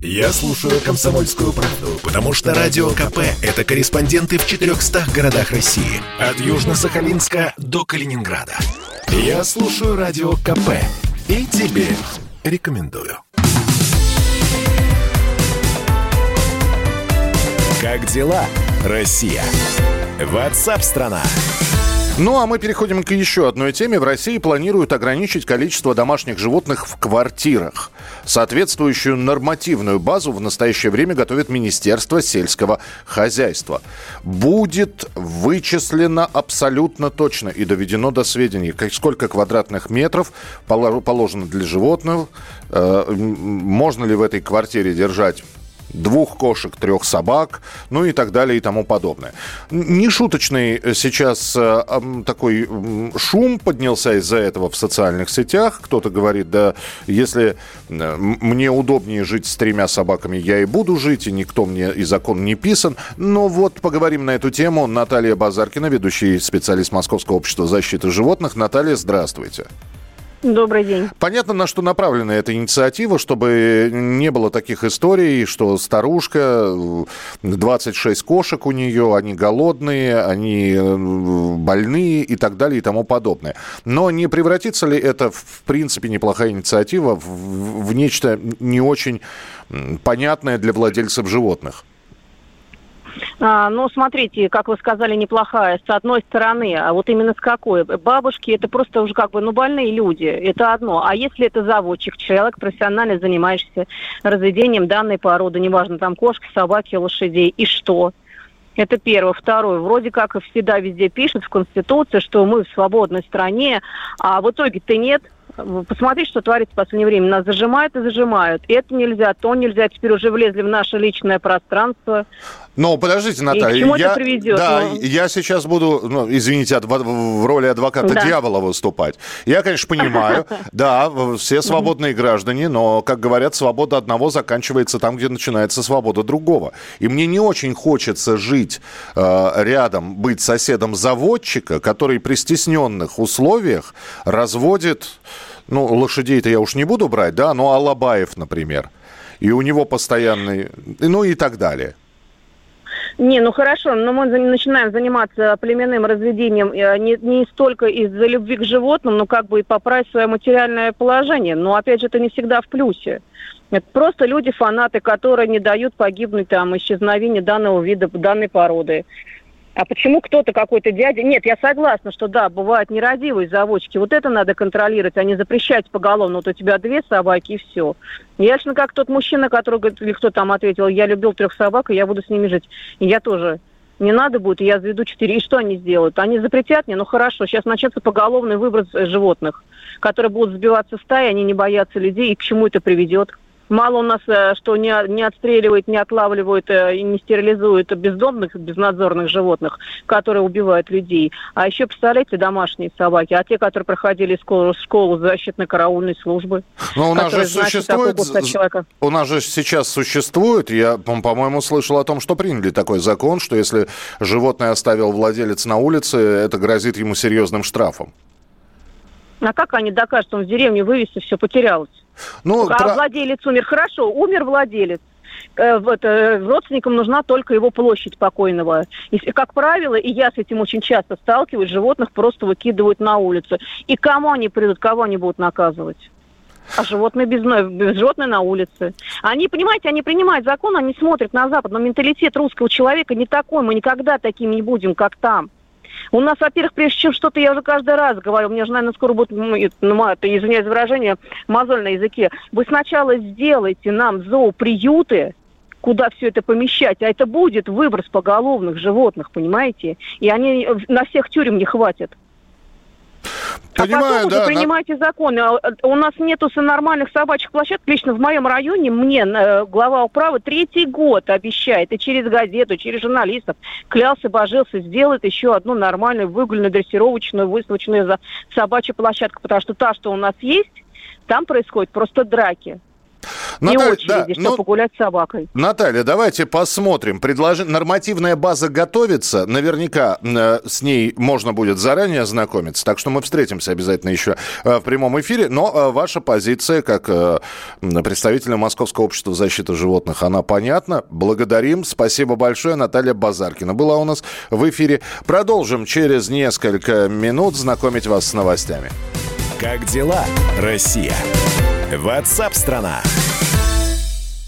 Я слушаю «Комсомольскую правду», потому что «Радио КП» — это корреспонденты в 400 городах России. От Южно-Сахалинска до Калининграда. Я слушаю «Радио КП» и тебе рекомендую. Как дела, Россия? Ватсап-страна! Ну а мы переходим к еще одной теме. В России планируют ограничить количество домашних животных в квартирах. Соответствующую нормативную базу в настоящее время готовит Министерство сельского хозяйства. Будет вычислено абсолютно точно и доведено до сведений, сколько квадратных метров положено для животных, э, можно ли в этой квартире держать двух кошек, трех собак, ну и так далее и тому подобное. Нешуточный сейчас э, такой шум поднялся из-за этого в социальных сетях. Кто-то говорит, да, если э, мне удобнее жить с тремя собаками, я и буду жить, и никто мне и закон не писан. Но вот поговорим на эту тему. Наталья Базаркина, ведущий специалист Московского общества защиты животных. Наталья, здравствуйте. Добрый день. Понятно, на что направлена эта инициатива, чтобы не было таких историй, что старушка, 26 кошек у нее, они голодные, они больные и так далее и тому подобное. Но не превратится ли это, в принципе, неплохая инициатива в, в нечто не очень понятное для владельцев животных? А, ну, смотрите, как вы сказали, неплохая. С одной стороны, а вот именно с какой? Бабушки это просто уже как бы, ну, больные люди. Это одно. А если это заводчик, человек профессионально занимаешься разведением данной породы, неважно, там кошки, собаки, лошадей, и что? Это первое. Второе. Вроде как всегда везде пишут в Конституции, что мы в свободной стране, а в итоге-то нет. Посмотрите, что творится в последнее время. Нас зажимают и зажимают. Это нельзя, то нельзя. Теперь уже влезли в наше личное пространство. Но подождите, Наталья, и к чему я, это приведет? Да, ну... я сейчас буду, ну, извините, адв... в роли адвоката да. дьявола выступать. Я, конечно, понимаю, да, все свободные граждане, но, как говорят, свобода одного заканчивается там, где начинается свобода другого. И мне не очень хочется жить э, рядом, быть соседом заводчика, который при стесненных условиях разводит, ну, лошадей-то я уж не буду брать, да, но Алабаев, например. И у него постоянный, ну и так далее. Не, ну хорошо, но мы начинаем заниматься племенным разведением э, не, не столько из-за любви к животным, но как бы и поправить свое материальное положение. Но опять же, это не всегда в плюсе. Это просто люди, фанаты, которые не дают погибнуть там исчезновению данного вида, данной породы. А почему кто-то, какой-то дядя... Нет, я согласна, что да, бывают нерадивые заводчики. Вот это надо контролировать, а не запрещать поголовно. Вот у тебя две собаки и все. Ясно, как тот мужчина, который говорит, или кто там ответил, я любил трех собак, и я буду с ними жить. И я тоже не надо будет, я заведу четыре. И что они сделают? Они запретят мне? Ну хорошо, сейчас начнется поголовный выброс животных, которые будут сбиваться в стаи, они не боятся людей, и к чему это приведет? Мало у нас, э, что не, не отстреливает, не отлавливают э, и не стерилизуют бездомных, безнадзорных животных, которые убивают людей. А еще, представляете, домашние собаки, а те, которые проходили школу, школу защитной караульной службы. Но у нас же существует... У нас же сейчас существует, я, по-моему, слышал о том, что приняли такой закон, что если животное оставил владелец на улице, это грозит ему серьезным штрафом. А как они докажут, что он в деревню вывез и все потерялось? Ну, а про... владелец умер. Хорошо, умер владелец э, вот, э, родственникам нужна только его площадь покойного. И, как правило, и я с этим очень часто сталкиваюсь, животных просто выкидывают на улицу. И кому они придут, кого они будут наказывать? А животные без, без животные на улице. Они, понимаете, они принимают закон, они смотрят на Запад, но менталитет русского человека не такой, мы никогда такими не будем, как там. У нас, во-первых, прежде чем что-то, я уже каждый раз говорю, меня же, наверное, скоро будет, ну, это, извиняюсь за выражение, мозоль на языке. Вы сначала сделайте нам зооприюты, куда все это помещать, а это будет выброс поголовных животных, понимаете? И они на всех тюрем не хватит. Понимаю, а потом да, уже принимайте да. законы. А, у нас нету нормальных собачьих площадок. Лично в моем районе мне э, глава управы третий год обещает, и через газету, через журналистов, клялся, божился, сделает еще одну нормальную выгульную, дрессировочную, выставочную собачью площадку, потому что та, что у нас есть, там происходят просто драки. Наталья, не очереди, да, чтобы ну, погулять с собакой. Наталья, давайте посмотрим. Предложи... Нормативная база готовится. Наверняка э, с ней можно будет заранее ознакомиться. Так что мы встретимся обязательно еще э, в прямом эфире. Но э, ваша позиция, как э, представителя Московского общества защиты животных, она понятна. Благодарим. Спасибо большое. Наталья Базаркина была у нас в эфире. Продолжим через несколько минут знакомить вас с новостями. Как дела, Россия? Ватсап-страна! страна